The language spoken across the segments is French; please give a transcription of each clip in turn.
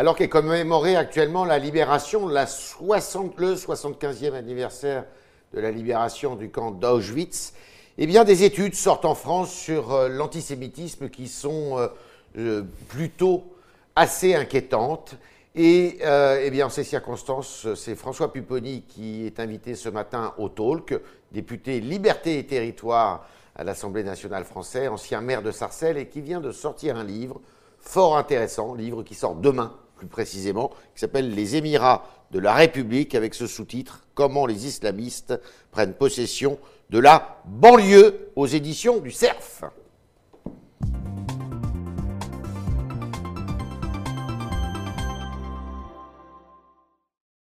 Alors qu'est commémorée actuellement la libération, la 60, le 75e anniversaire de la libération du camp d'Auschwitz, eh des études sortent en France sur euh, l'antisémitisme qui sont euh, euh, plutôt assez inquiétantes. Et eh en ces circonstances, c'est François Pupponi qui est invité ce matin au Talk, député Liberté et Territoire à l'Assemblée nationale française, ancien maire de Sarcelles, et qui vient de sortir un livre fort intéressant, livre qui sort demain, plus précisément, qui s'appelle Les Émirats de la République, avec ce sous-titre Comment les islamistes prennent possession de la banlieue aux éditions du CERF.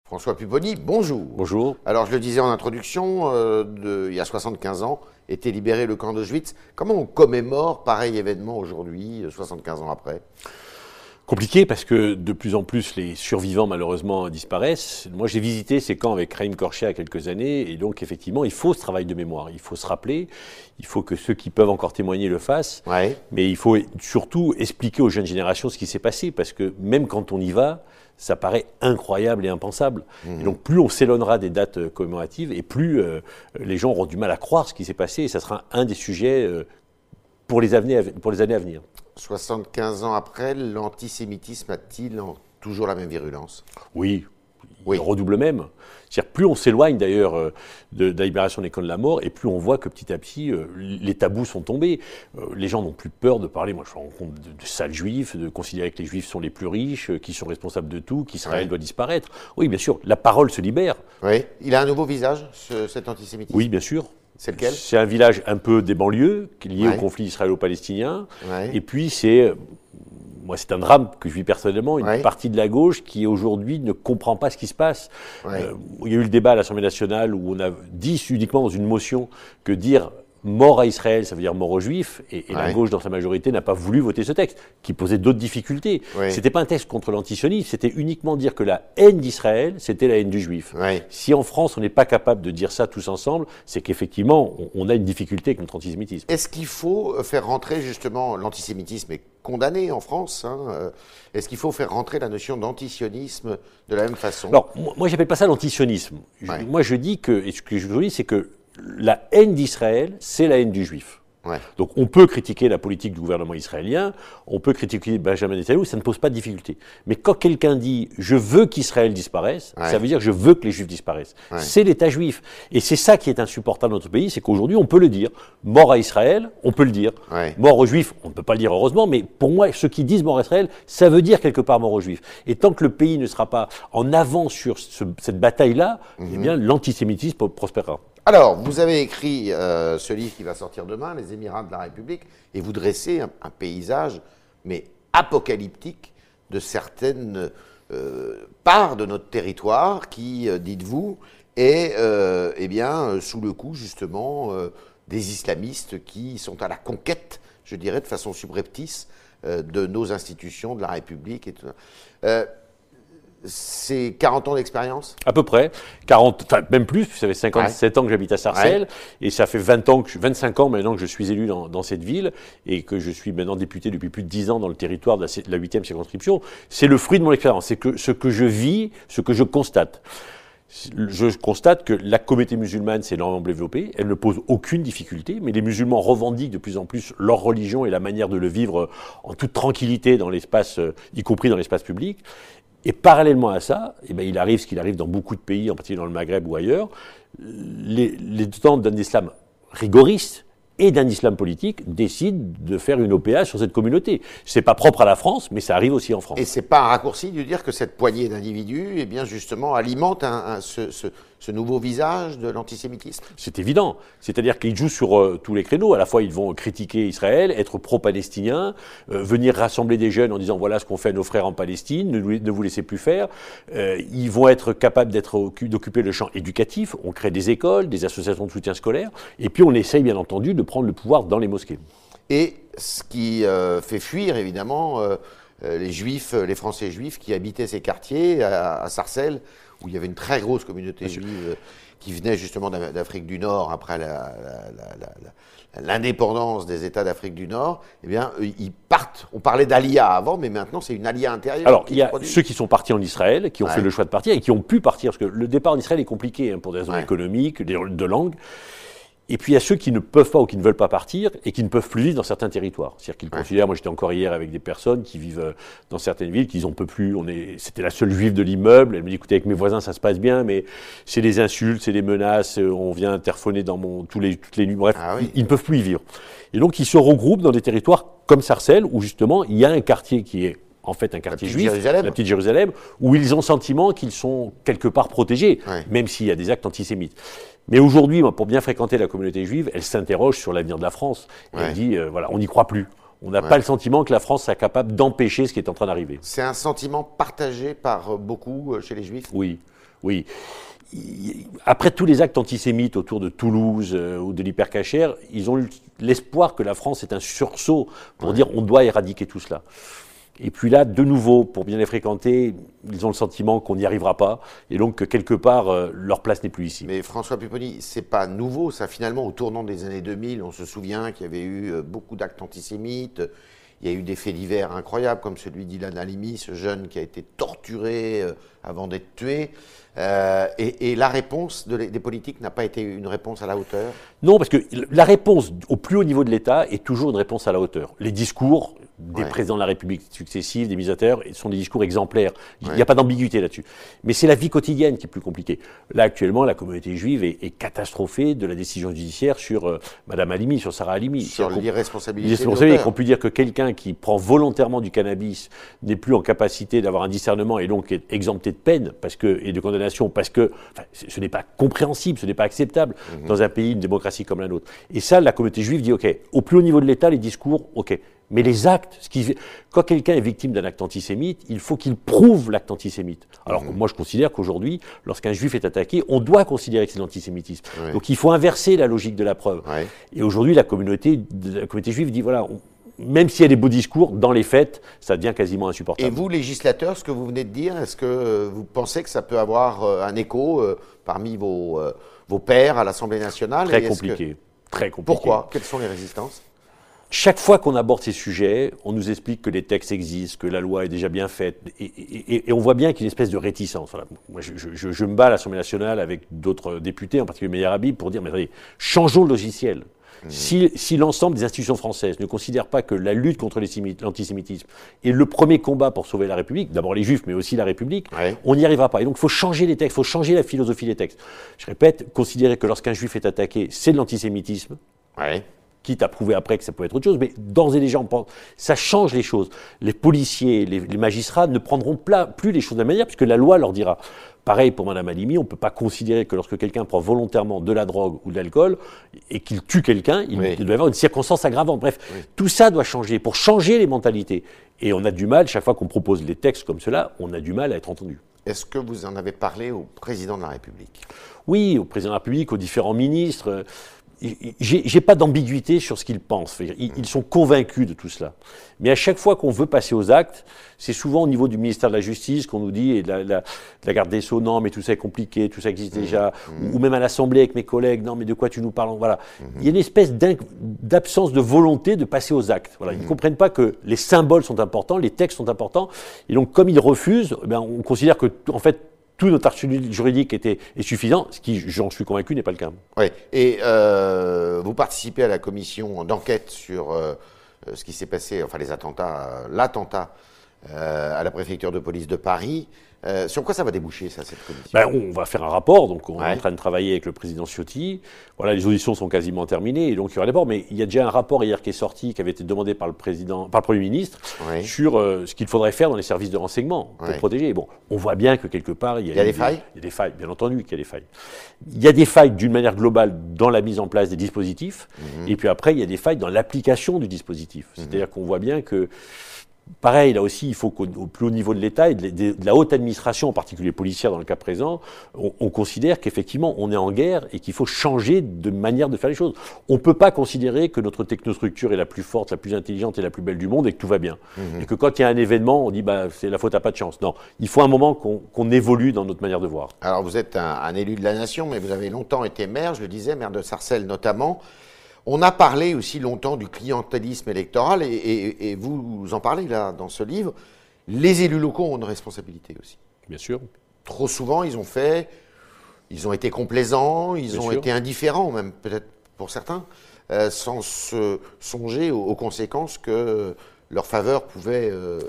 François Pupponi, bonjour. Bonjour. Alors, je le disais en introduction, euh, il y a 75 ans, était libéré le camp d'Auschwitz. Comment on commémore pareil événement aujourd'hui, 75 ans après? Compliqué parce que de plus en plus les survivants malheureusement disparaissent. Moi j'ai visité ces camps avec Raïm Korché il y a quelques années et donc effectivement il faut ce travail de mémoire, il faut se rappeler, il faut que ceux qui peuvent encore témoigner le fassent, mais il faut surtout expliquer aux jeunes générations ce qui s'est passé parce que même quand on y va, ça paraît incroyable et impensable. Et donc plus on s'éloignera des dates euh, commémoratives et plus euh, les gens auront du mal à croire ce qui s'est passé et ça sera un des sujets euh, pour les, pour les années à venir. 75 ans après, l'antisémitisme a-t-il toujours la même virulence? Oui, oui. Il redouble même. C'est-à-dire, plus on s'éloigne d'ailleurs euh, de, la libération des camps de la mort, et plus on voit que petit à petit, euh, les tabous sont tombés. Euh, les gens n'ont plus peur de parler. Moi, je me rends compte de, de sales juifs, de considérer que les juifs sont les plus riches, qui sont responsables de tout, qu'Israël doit disparaître. Oui, bien sûr, la parole se libère. Oui. Il a un nouveau visage, cet antisémitisme? Oui, bien sûr. C'est lequel? C'est un village un peu des banlieues, lié au conflit israélo-palestinien. Et puis c'est, moi c'est un drame que je vis personnellement, une partie de la gauche qui aujourd'hui ne comprend pas ce qui se passe. Euh, il y a eu le débat à l'Assemblée nationale où on a dit uniquement dans une motion que dire mort à Israël, ça veut dire mort aux Juifs, et, la gauche dans sa majorité n'a pas voulu voter ce texte, qui posait d'autres difficultés. C'était pas un texte contre l'antisionisme, c'était uniquement dire que la haine d'Israël, c'était la haine du Juif. Si en France on n'est pas capable de dire ça tous ensemble, c'est qu'effectivement on, a une difficulté contre l'antisémitisme. Est-ce qu'il faut faire rentrer justement l'antisémitisme est condamné en France hein, euh, Est-ce qu'il faut faire rentrer la notion d'antisionisme de la même façon? Alors moi j'appelle pas ça l'antisionisme. Moi je dis que, et ce que je vous dis c'est que la haine d'Israël, c'est la haine du juif. Donc on peut critiquer la politique du gouvernement israélien, on peut critiquer Benjamin Netanyahu, ça ne pose pas de difficulté. Mais quand quelqu'un dit je veux qu'Israël disparaisse, ça veut dire je veux que les juifs disparaissent. C'est l'État juif. Et c'est ça qui est insupportable dans notre pays, c'est qu'aujourd'hui on peut le dire. Mort à Israël, on peut le dire. Mort aux juifs, on ne peut pas le dire heureusement, mais pour moi, ceux qui disent mort à Israël, ça veut dire quelque part mort aux juifs. Et tant que le pays ne sera pas en avant sur cette bataille-là, eh mhm. bien l'antisémitisme prospérera. Alors, vous avez écrit euh, ce livre qui va sortir demain, Les Émirats de la République, et vous dressez un, paysage, mais apocalyptique, de certaines euh, parts de notre territoire qui, euh, dites-vous, est eh bien, sous le coup justement des islamistes qui sont à la conquête, je dirais de façon subreptice, de nos institutions, de la République. Et tout c'est 40 ans d'expérience? À peu près. 40, enfin, même plus, ça fait 57 ans que j'habite à Sarcelles, et ça fait 20 ans que, 25 ans maintenant que je suis élu dans, cette ville, et que je suis maintenant député depuis plus de 10 ans dans le territoire de la, 8e circonscription. C'est le fruit de mon expérience, c'est que ce que je vis, ce que je constate. Je constate que la communauté musulmane s'est énormément développée, elle ne pose aucune difficulté, mais les musulmans revendiquent de plus en plus leur religion et la manière de le vivre en toute tranquillité dans l'espace, euh, y compris dans l'espace public. Et parallèlement à ça, eh bien, il arrive ce qu'il arrive dans beaucoup de pays, en particulier dans le Maghreb ou ailleurs, les, les d'un islam rigoriste et d'un islam politique décident de faire une OPA sur cette communauté. C'est pas propre à la France, mais ça arrive aussi en France. Et c'est pas un raccourci de dire que cette poignée d'individus, eh bien justement, alimente un, ce, ce, ce, nouveau visage de l'antisémitisme. C'est évident. C'est-à-dire qu'ils jouent sur euh, tous les créneaux. À la fois, ils vont critiquer Israël, être pro-palestiniens, euh, venir rassembler des jeunes en disant voilà ce qu'on fait à nos frères en Palestine, ne, ne vous laissez plus faire. Euh, ils vont être capables d'occuper le champ éducatif. On crée des écoles, des associations de soutien scolaire, et puis on essaye bien entendu de prendre le pouvoir dans les mosquées. Et ce qui fait fuir évidemment les juifs, les Français juifs qui habitaient ces quartiers à, Sarcelles où il y avait une très grosse communauté juive qui venait justement d'Afrique du Nord après l'indépendance des États d'Afrique du Nord, eh bien, ils partent. On parlait d'Alia avant, mais maintenant c'est une Alia intérieure. Alors, il y a ceux qui sont partis en Israël, qui ont fait le choix de partir et qui ont pu partir, parce que le départ en Israël est compliqué hein, pour des raisons économiques, de langue. Et puis il y a ceux qui ne peuvent pas ou qui ne veulent pas partir et qui ne peuvent plus vivre dans certains territoires. C'est-à-dire qu'ils considèrent, moi j'étais encore hier avec des personnes qui vivent euh, dans certaines villes, qu'ils n'en peuvent plus. On est, c'était la seule juive de l'immeuble. Elle me dit, écoutez, avec mes voisins ça se passe bien, mais c'est des insultes, c'est des menaces, euh, on vient interphoner dans mon, tous les, toutes les nuits. Bref, ah ils, ne peuvent plus y vivre. Et donc ils se regroupent dans des territoires comme Sarcelles, où justement il y a un quartier qui est en fait un quartier juif, la petite Jérusalem, où ils ont sentiment qu'ils sont quelque part protégés, même s'il y a des actes antisémites. Mais aujourd'hui, pour bien fréquenter la communauté juive, elle s'interroge sur l'avenir de la France. Elle dit, euh, voilà, on n'y croit plus. On n'a pas le sentiment que la France soit capable d'empêcher ce qui est en train d'arriver. C'est un sentiment partagé par euh, beaucoup euh, chez les Juifs? Oui, oui. Après tous les actes antisémites autour de Toulouse ou de l'hypercachère, ils ont eu l'espoir que la France est un sursaut pour dire on doit éradiquer tout cela. Et puis là, de nouveau, pour bien les fréquenter, ils ont le sentiment qu'on n'y arrivera pas, et donc que quelque part, euh, leur place n'est plus ici. Mais François Pupponi, c'est pas nouveau, ça finalement, au tournant des années 2000, on se souvient qu'il y avait eu euh, beaucoup d'actes antisémites, il y a eu des faits divers incroyables, comme celui d'Ilan Halimi, ce jeune qui a été torturé euh, avant d'être tué. et, la réponse des politiques n'a pas été une réponse à la hauteur? Non, parce que la réponse au plus haut niveau de l'État est toujours une réponse à la hauteur. Les discours, des présidents de la République successifs, des misateurs, sont des discours exemplaires. Il n'y a pas d'ambiguïté là-dessus. Mais c'est la vie quotidienne qui est plus compliquée. Là, actuellement, la communauté juive est, est catastrophée de la décision judiciaire sur euh, Madame Halimi, sur Sarah Halimi. Sur l'irresponsabilité. L'irresponsabilité, qu'on peut dire que quelqu'un qui prend volontairement du cannabis n'est plus en capacité d'avoir un discernement et donc est exempté de peine parce que, et de condamnation parce que ce n'est pas compréhensible, ce n'est pas acceptable mhm. dans un pays, une démocratie comme la nôtre. Et ça, la communauté juive dit, OK, au plus haut niveau de l'État, les discours, OK. Mais les actes, ce qui, quand quelqu'un est victime d'un acte antisémite, il faut qu'il prouve l'acte antisémite. Alors mhm. moi je considère qu'aujourd'hui, lorsqu'un juif est attaqué, on doit considérer que c'est l'antisémitisme. Donc il faut inverser la logique de la preuve. Et aujourd'hui, la communauté, la communauté juive dit voilà, même s'il y a des beaux discours, dans les faits, ça devient quasiment insupportable. Et vous, législateurs, ce que vous venez de dire, est-ce que euh, vous pensez que ça peut avoir euh, un écho euh, parmi vos, vos pairs à l'Assemblée nationale? Très compliqué. Très compliqué. Pourquoi? Quelles sont les résistances? Chaque fois qu'on aborde ces sujets, on nous explique que les textes existent, que la loi est déjà bien faite, et, on voit bien qu'il y a une espèce de réticence. Moi, je, me bats à l'Assemblée nationale avec d'autres députés, en particulier Meyer Habib, pour dire, mais attendez, changeons le logiciel. Mmh. Si, l'ensemble des institutions françaises ne considèrent pas que la lutte contre l'antisémitisme est le premier combat pour sauver la République, d'abord les Juifs, mais aussi la République, on n'y arrivera pas. Et donc il faut changer les textes, il faut changer la philosophie des textes. Je répète, considérer que lorsqu'un Juif est attaqué, c'est de l'antisémitisme. Ouais quitte à prouver après que ça peut être autre chose, mais d'ores et déjà, ça change les choses. Les policiers, les, magistrats ne prendront plus les choses de la manière, puisque la loi leur dira. Pareil pour Mme Alimi, on ne peut pas considérer que lorsque quelqu'un prend volontairement de la drogue ou de l'alcool et qu'il tue quelqu'un, il, doit y avoir une circonstance aggravante. Bref, tout ça doit changer pour changer les mentalités. Et on a du mal, chaque fois qu'on propose des textes comme cela, on a du mal à être entendu. Est-ce que vous en avez parlé au président de la République? Oui, au président de la République, aux différents ministres j'ai pas d'ambiguïté sur ce qu'ils pensent. Ils, sont convaincus de tout cela. Mais à chaque fois qu'on veut passer aux actes, c'est souvent au niveau du ministère de la Justice qu'on nous dit, et de la, garde des Sceaux, non, mais tout ça est compliqué, tout ça existe mmh. déjà, mmh. ou même à l'Assemblée avec mes collègues, non, mais de quoi tu nous parles Voilà. Mmh. Il y a une espèce d'absence de volonté de passer aux actes. Voilà. Ils ne comprennent pas que les symboles sont importants, les textes sont importants, et donc comme ils refusent, eh ben, on considère que, en fait, tout notre arsenal juridique était, est suffisant, ce qui, j'en suis convaincu, n'est pas le cas. Oui, et euh, vous participez à la commission d'enquête sur euh, ce qui s'est passé, enfin les attentats, l'attentat euh, à la préfecture de police de Paris. Euh, sur quoi ça va déboucher, ça, cette commission? Ben, On va faire un rapport, donc on est en train de travailler avec le président Ciotti. Voilà, les auditions sont quasiment terminées, et donc il y aura des rapports. Mais il y a déjà un rapport hier qui est sorti, qui avait été demandé par le, président, par le Premier ministre, sur euh, ce qu'il faudrait faire dans les services de renseignement pour protéger. bon, on voit bien que quelque part, il y a, des failles? Il y a des failles, bien entendu qu'il y a des failles. Il y a des failles d'une manière globale dans la mise en place des dispositifs, mhm. et puis après, il y a des failles dans l'application du dispositif. Mhm. C'est-à-dire qu'on voit bien que Pareil, là aussi, il faut qu'au plus haut niveau de l'État et de, la haute administration, en particulier policière dans le cas présent, on, considère qu'effectivement on est en guerre et qu'il faut changer de manière de faire les choses. On ne peut pas considérer que notre technostructure est la plus forte, la plus intelligente et la plus belle du monde et que tout va bien. Mhm. Et que quand il y a un événement, on dit bah, c'est la faute à pas de chance. Non, il faut un moment qu'on évolue dans notre manière de voir. Alors vous êtes un, un, élu de la nation, mais vous avez longtemps été maire, je le disais, maire de Sarcelles notamment. On a parlé aussi longtemps du clientélisme électoral, et, vous, en parlez là dans ce livre. Les élus locaux ont une responsabilité aussi. Bien sûr. Trop souvent, ils ont fait, ils ont été complaisants, ils ont été indifférents, même peut-être pour certains, euh, sans se songer aux, conséquences que leur faveur pouvait, euh,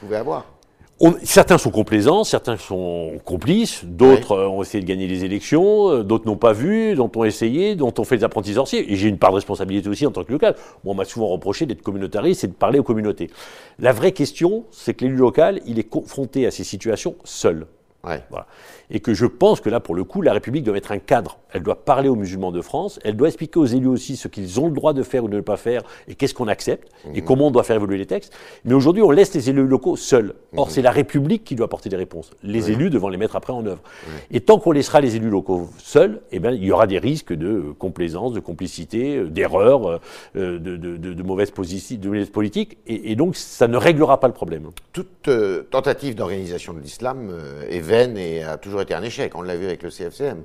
pouvait avoir certains sont complaisants, certains sont complices, d'autres euh, ont essayé de gagner les élections, euh, d'autres n'ont pas vu, dont ont essayé, dont ont fait des apprentis sorciers. Et j'ai une part de responsabilité aussi en tant que local. Moi, on m'a souvent reproché d'être communautariste et de parler aux communautés. La vraie question, c'est que l'élu local, il est confronté à ces situations seul. Voilà. Et que je pense que là, pour le coup, la République doit mettre un cadre. Elle doit parler aux musulmans de France, elle doit expliquer aux élus aussi ce qu'ils ont le droit de faire ou de ne pas faire, et qu'est-ce qu'on accepte, et mhm. comment on doit faire évoluer les textes. Mais aujourd'hui, on laisse les élus locaux seuls. Or, mhm. c'est la République qui doit apporter des réponses, les élus devant les mettre après en œuvre. Et tant qu'on laissera les élus locaux seuls, eh bien, il y aura des risques de complaisance, de complicité, euh, d'erreur, euh, de, de, de, de, mauvaise politique, et, donc ça ne réglera pas le problème. Toute euh, tentative d'organisation de l'islam est vaine et a toujours été un échec. On l'a vu avec le CFCM.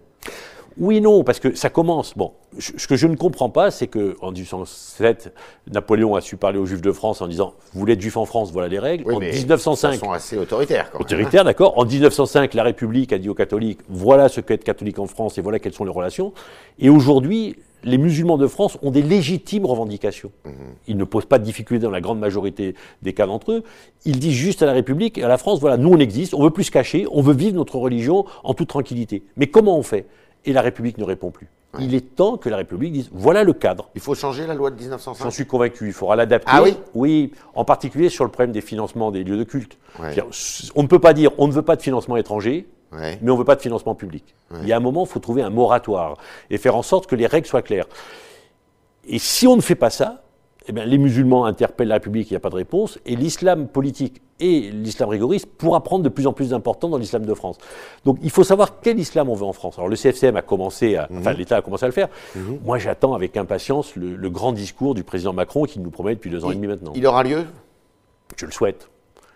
Oui, non, parce que ça commence. Bon, ce que je ne comprends pas, c'est qu'en 1807, Napoléon a su parler aux Juifs de France en disant Vous voulez être juif en France, voilà les règles. en 1905. Ils sont assez autoritaires, quand Autoritaires, d'accord. En 1905, la République a dit aux catholiques Voilà ce qu'est être catholique en France et voilà quelles sont les relations. Et aujourd'hui, les musulmans de France ont des légitimes revendications. Mhm. Ils ne posent pas de difficultés dans la grande majorité des cas d'entre eux. Ils disent juste à la République et à la France, voilà, nous on existe, on veut plus se cacher, on veut vivre notre religion en toute tranquillité. Mais comment on fait? Et la République ne répond plus. Il est temps que la République dise, voilà le cadre. Il faut changer la loi de 1905 J'en suis convaincu, il faudra l'adapter. Ah oui? Oui, en particulier sur le problème des financements des lieux de culte. On ne peut pas dire, on ne veut pas de financement étranger, mais on ne veut pas de financement public. Il y a un moment, il faut trouver un moratoire et faire en sorte que les règles soient claires. Et si on ne fait pas ça, eh bien, les musulmans interpellent la République, il n'y a pas de réponse, et l'islam politique et l'islam rigoriste pourra prendre de plus en plus d'importance dans l'islam de France. Donc il faut savoir quel islam on veut en France. Alors le CFCM a commencé, à, enfin mhm. l'État a commencé à le faire. Mhm. Moi j'attends avec impatience le, le, grand discours du président Macron qui nous promet depuis deux ans et demi maintenant. Il aura lieu? Je le souhaite.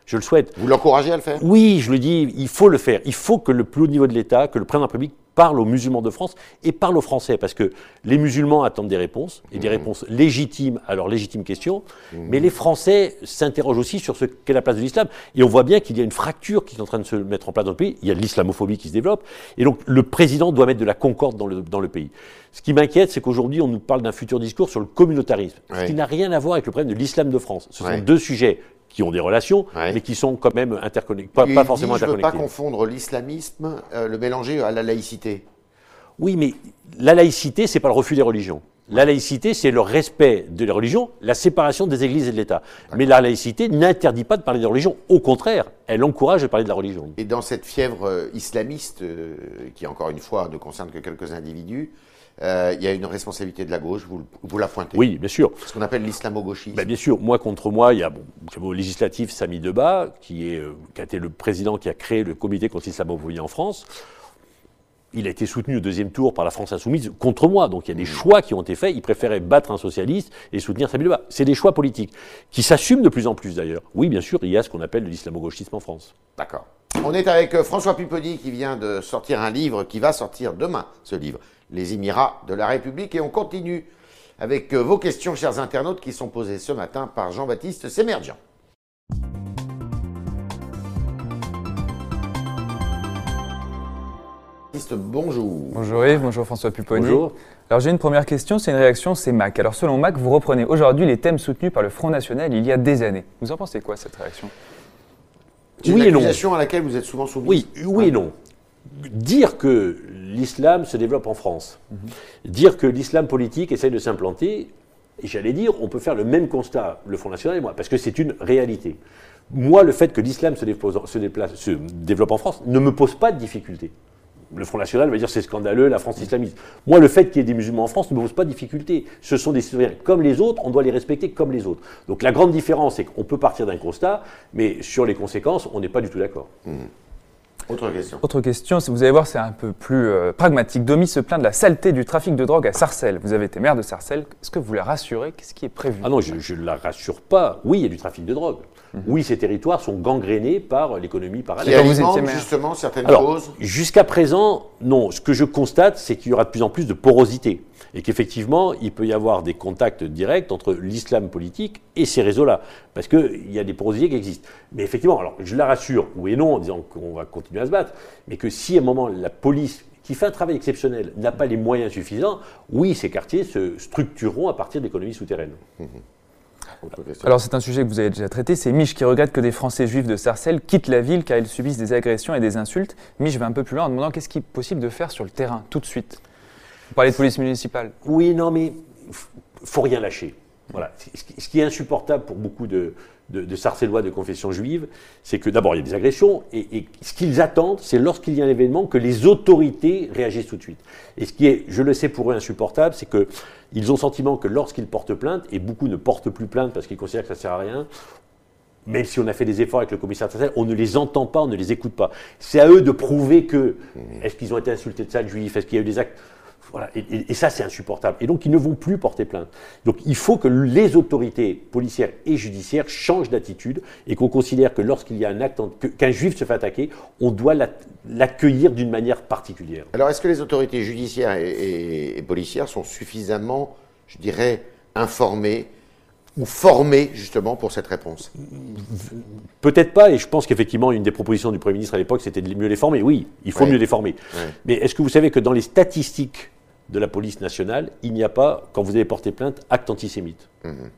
Je le souhaite. Vous l'encouragez à le faire? Oui, je le dis, il faut le faire. Il faut que le plus haut niveau de l'État, que le président de la République parle aux musulmans de France et parle aux Français, parce que les musulmans attendent des réponses, et des mmh. réponses légitimes à leurs légitimes questions, mmh. mais les Français s'interrogent aussi sur ce qu'est la place de l'islam. Et on voit bien qu'il y a une fracture qui est en train de se mettre en place dans le pays, il y a l'islamophobie qui se développe, et donc le président doit mettre de la concorde dans le, dans le pays. Ce qui m'inquiète, c'est qu'aujourd'hui, on nous parle d'un futur discours sur le communautarisme, ce qui n'a rien à voir avec le problème de l'islam de France. Ce sont deux sujets qui ont des relations, mais qui sont quand même interconnectés, pas, pas forcément. Je ne veux pas confondre l'islamisme, euh, le mélanger à la laïcité. Oui, mais la laïcité, c'est pas le refus des religions. La laïcité, c'est le respect de la religion, la séparation des églises et de l'État. Mais la laïcité n'interdit pas de parler de religion. Au contraire, elle encourage de parler de la religion. Et dans cette fièvre euh, islamiste, euh, qui encore une fois ne concerne que quelques individus, euh, il y a une responsabilité de la gauche, vous, vous la pointez. Oui, bien sûr. Ce qu'on appelle l'islamo-gauchisme. Ben, bien sûr, moi contre moi, il y a bon, au législatif Samy Debat, qui, est, euh, qui a été le président qui a créé le comité contre l'islamophobie en France. Il a été soutenu au deuxième tour par la France insoumise contre moi. Donc il y a des mmh. choix qui ont été faits. Il préférait battre un socialiste et soutenir Samy Debat. C'est des choix politiques qui s'assument de plus en plus d'ailleurs. Oui, bien sûr, il y a ce qu'on appelle l'islamo-gauchisme en France. D'accord. On est avec euh, François Pupponi qui vient de sortir un livre qui va sortir demain, ce livre les Émirats de la République. Et on continue avec euh, vos questions, chers internautes, qui sont posées ce matin par Jean-Baptiste Sémergian. Bonjour. Bonjour Yves, bonjour François Pupponi. Bonjour. Alors j'ai une première question, c'est une réaction, c'est Mac. Alors selon Mac, vous reprenez aujourd'hui les thèmes soutenus par le Front National il y a des années. Vous en pensez quoi cette réaction? Oui et non. à laquelle vous êtes souvent soumis. Oui, oui et non dire que l'islam se développe en France, dire que l'islam politique essaye de s'implanter, et j'allais dire, on peut faire le même constat, le Front National et moi, parce que c'est une réalité. Moi, le fait que l'islam se, se, développe en France ne me pose pas de difficulté. le Front National va dire c'est scandaleux, la France islamiste. Moi, le fait qu'il y ait des musulmans en France ne me pose pas de difficulté. Ce sont des citoyens comme les autres, on doit les respecter comme les autres. Donc la grande différence, c'est qu'on peut partir d'un constat, mais sur les conséquences, on n'est pas du tout d'accord. Mmh. Autre question. Autre question, vous allez voir, c'est un peu plus euh, pragmatique. Domi se plaint de la saleté du trafic de drogue à Sarcelles. Vous avez été maire de Sarcelles. Est-ce que vous la rassurez? Qu'est-ce qui est prévu? Ah non, je ne la rassure pas. Oui, il y a du trafic de drogue. Mhm. Oui, ces territoires sont gangrénés par l'économie parallèle. Qui alimente justement certaines choses Jusqu'à présent, non. Ce que je constate, c'est qu'il y aura de plus en plus de porosité et qu'effectivement, il peut y avoir des contacts directs entre l'islam politique et ces réseaux-là, parce qu'il y a des porosités qui existent. Mais effectivement, alors je la rassure, oui et non, en disant qu'on va continuer à se battre, mais que si à un moment la police qui fait un travail exceptionnel, n'a pas les moyens suffisants, oui, ces quartiers se structureront à partir d'économies souterraines. Mmh. Alors c'est un sujet que vous avez déjà traité, c'est Mich qui regrette que des Français juifs de Sarcelles quittent la ville car ils subissent des agressions et des insultes. Mich va un peu plus loin en demandant qu'est-ce qui est possible de faire sur le terrain tout de suite. Vous parlez de police municipale. Oui, non, mais faut rien lâcher. Voilà. Ce qui est insupportable pour beaucoup de, de, Sarcellois de confession juive, c'est que d'abord il y a des agressions, et, ce qu'ils attendent, c'est lorsqu'il y a un événement que les autorités réagissent tout de suite. Et ce qui est, je le sais pour eux, insupportable, c'est qu'ils ont le sentiment que lorsqu'ils portent plainte, et beaucoup ne portent plus plainte parce qu'ils considèrent que ça ne sert à rien, même si on a fait des efforts avec le commissaire Sarcel, on ne les entend pas, on ne les écoute pas. C'est à eux de prouver que, mmh. est-ce qu'ils ont été insultés de ça, le juif, est-ce qu'il y a eu des actes voilà. Et, ça, c'est insupportable. Et donc, ils ne vont plus porter plainte. Donc, il faut que les autorités policières et judiciaires changent d'attitude et qu'on considère que lorsqu'il y a un acte, qu'un juif se fait attaquer, on doit l'accueillir d'une manière particulière. Alors, est-ce que les autorités judiciaires et, policières sont suffisamment, je dirais, informées ou formées justement pour cette réponse? Peut-être pas, et je pense qu'effectivement, une des propositions du Premier ministre à l'époque, c'était de mieux les former. Oui, il faut mieux les former. Mais est-ce que vous savez que dans les statistiques de la police nationale, il n'y a pas, quand vous avez porté plainte, acte antisémite. Mhm.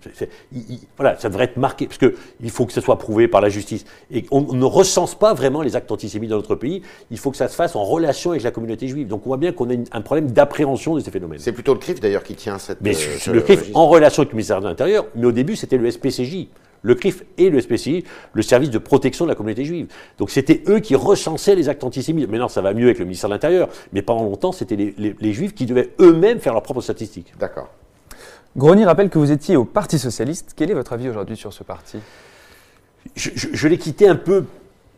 voilà, ça devrait être marqué, parce qu'il faut que ce soit prouvé par la justice. Et on, ne recense pas vraiment les actes antisémites dans notre pays, il faut que ça se fasse en relation avec la communauté juive. Donc on voit bien qu'on a un problème d'appréhension de ces phénomènes. C'est plutôt le CRIF d'ailleurs qui tient cette... Mais euh, le CRIF en relation avec le ministère de l'Intérieur, mais au début c'était le SPCJ le CRIF et le SPCI, le service de protection de la communauté juive. Donc c'était eux qui recensaient les actes antisémites. Maintenant, ça va mieux avec le ministère de l'Intérieur, mais pendant longtemps, c'était les, juifs qui devaient eux-mêmes faire leurs propres statistiques. D'accord. Grony rappelle que vous étiez au Parti Socialiste. Quel est votre avis aujourd'hui sur ce parti? Je l'ai quitté un peu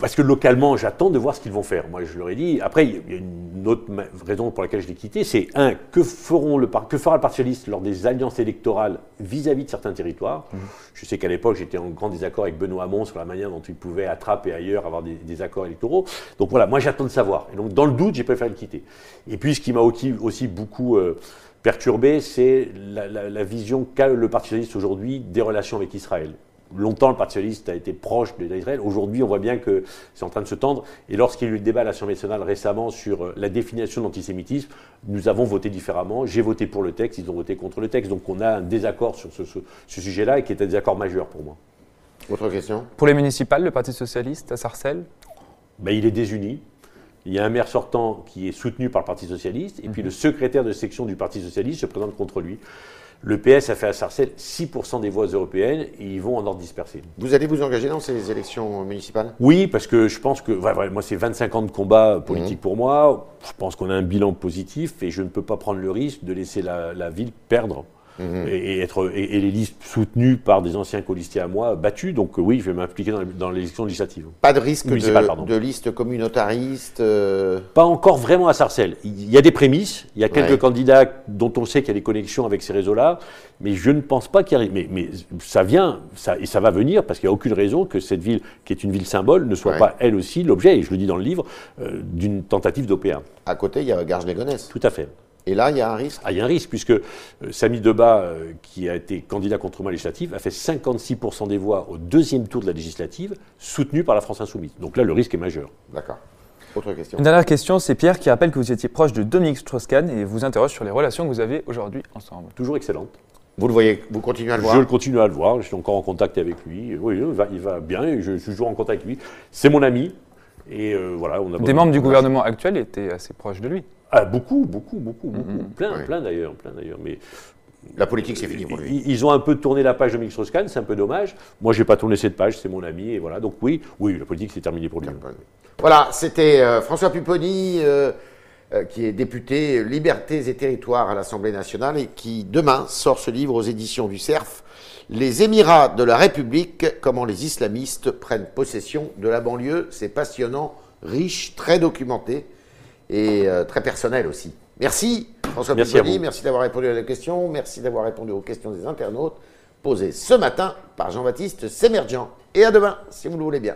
parce que localement, j'attends de voir ce qu'ils vont faire. Moi, je leur ai dit. Après, il y a une autre raison pour laquelle je l'ai quitté, c'est un, que, feront le, que fera le Parti socialiste lors des alliances électorales vis-à-vis de certains territoires? Mmh. Je sais qu'à l'époque, j'étais en grand désaccord avec Benoît Hamon sur la manière dont il pouvait attraper ailleurs avoir des, accords électoraux. Donc voilà, moi, j'attends de savoir. Et donc, dans le doute, j'ai préféré le quitter. Et puis, ce qui m'a aussi, beaucoup euh, perturbé, c'est la, la vision qu'a le Parti socialiste aujourd'hui des relations avec Israël longtemps, le Parti socialiste a été proche d'Israël. Aujourd'hui, on voit bien que c'est en train de se tendre. Et lorsqu'il y a eu le débat à l'Assemblée nationale récemment sur euh, la définition de l'antisémitisme, nous avons voté différemment. J'ai voté pour le texte, ils ont voté contre le texte. Donc on a un désaccord sur ce, sujet-là et qui est un désaccord majeur pour moi. Autre question? Pour les municipales, le Parti socialiste à Sarcelles? Ben, Il est désuni. Il y a un maire sortant qui est soutenu par le Parti socialiste, et puis mhm. le secrétaire de section du Parti socialiste se présente contre lui. Le PS a fait à Sarcelles 6% des voix européennes et ils vont en ordre dispersé. Vous allez vous engager dans ces élections municipales? Oui, parce que je pense que, moi c'est 25 ans de combat politique mhm. pour moi, je pense qu'on a un bilan positif et je ne peux pas prendre le risque de laisser la ville perdre. Mhm. et, être, et, les listes soutenues par des anciens colistiers à moi battus. Donc oui, je vais m'impliquer dans, l'élection législative. Pas de risque de, de, liste communautariste euh Pas encore vraiment à Sarcelles. Il y a des prémices, il y a quelques candidats dont on sait qu'il y a des connexions avec ces réseaux-là, mais je ne pense pas qu'il arrive. Mais, mais, ça vient, ça, et ça va venir, parce qu'il n'y a aucune raison que cette ville, qui est une ville symbole, ne soit pas elle aussi l'objet, et je le dis dans le livre, euh, d'une tentative d'OPA. À côté, il y a Garges-les-Gonesse. Tout à fait. Et là, il y a un risque Ah, il y a un risque, puisque euh, Samy Debat, euh, qui a été candidat contre moi législative, a fait 56% des voix au deuxième tour de la législative, soutenu par la France Insoumise. Donc là, le risque est majeur. D'accord. Autre question. Une dernière question, c'est Pierre qui rappelle que vous étiez proche de Dominique Strauss-Kahn et vous interroge sur les relations que vous avez aujourd'hui ensemble. Toujours excellente. Vous le voyez, vous continuez à le voir Je le continue à le voir, je suis encore en contact avec lui. Oui, il va, il va bien, je suis toujours en contact avec lui. C'est mon ami, et euh, voilà, on a Des membres du gouvernement actuel étaient assez proches de lui. Ah, beaucoup, beaucoup, beaucoup, beaucoup. Mm-hmm. Plein, plein d'ailleurs, plein d'ailleurs. Mais la politique, c'est fini pour lui. Ils, ont un peu tourné la page de Mix Roscan, c'est un peu dommage. Moi, je n'ai pas tourné cette page, c'est mon ami, et voilà. Donc oui, oui, la politique, c'est terminé pour lui. Voilà, c'était euh, François Pupponi, euh, euh, qui est député Libertés et Territoires à l'Assemblée nationale et qui, demain, sort ce livre aux éditions du CERF. Les Émirats de la République, comment les islamistes prennent possession de la banlieue. C'est passionnant, riche, très documenté et euh, très personnel aussi. Merci François merci, merci d'avoir répondu à la question, merci d'avoir répondu aux questions des internautes posées ce matin par Jean-Baptiste Sémergent. Et à demain, si vous le voulez bien.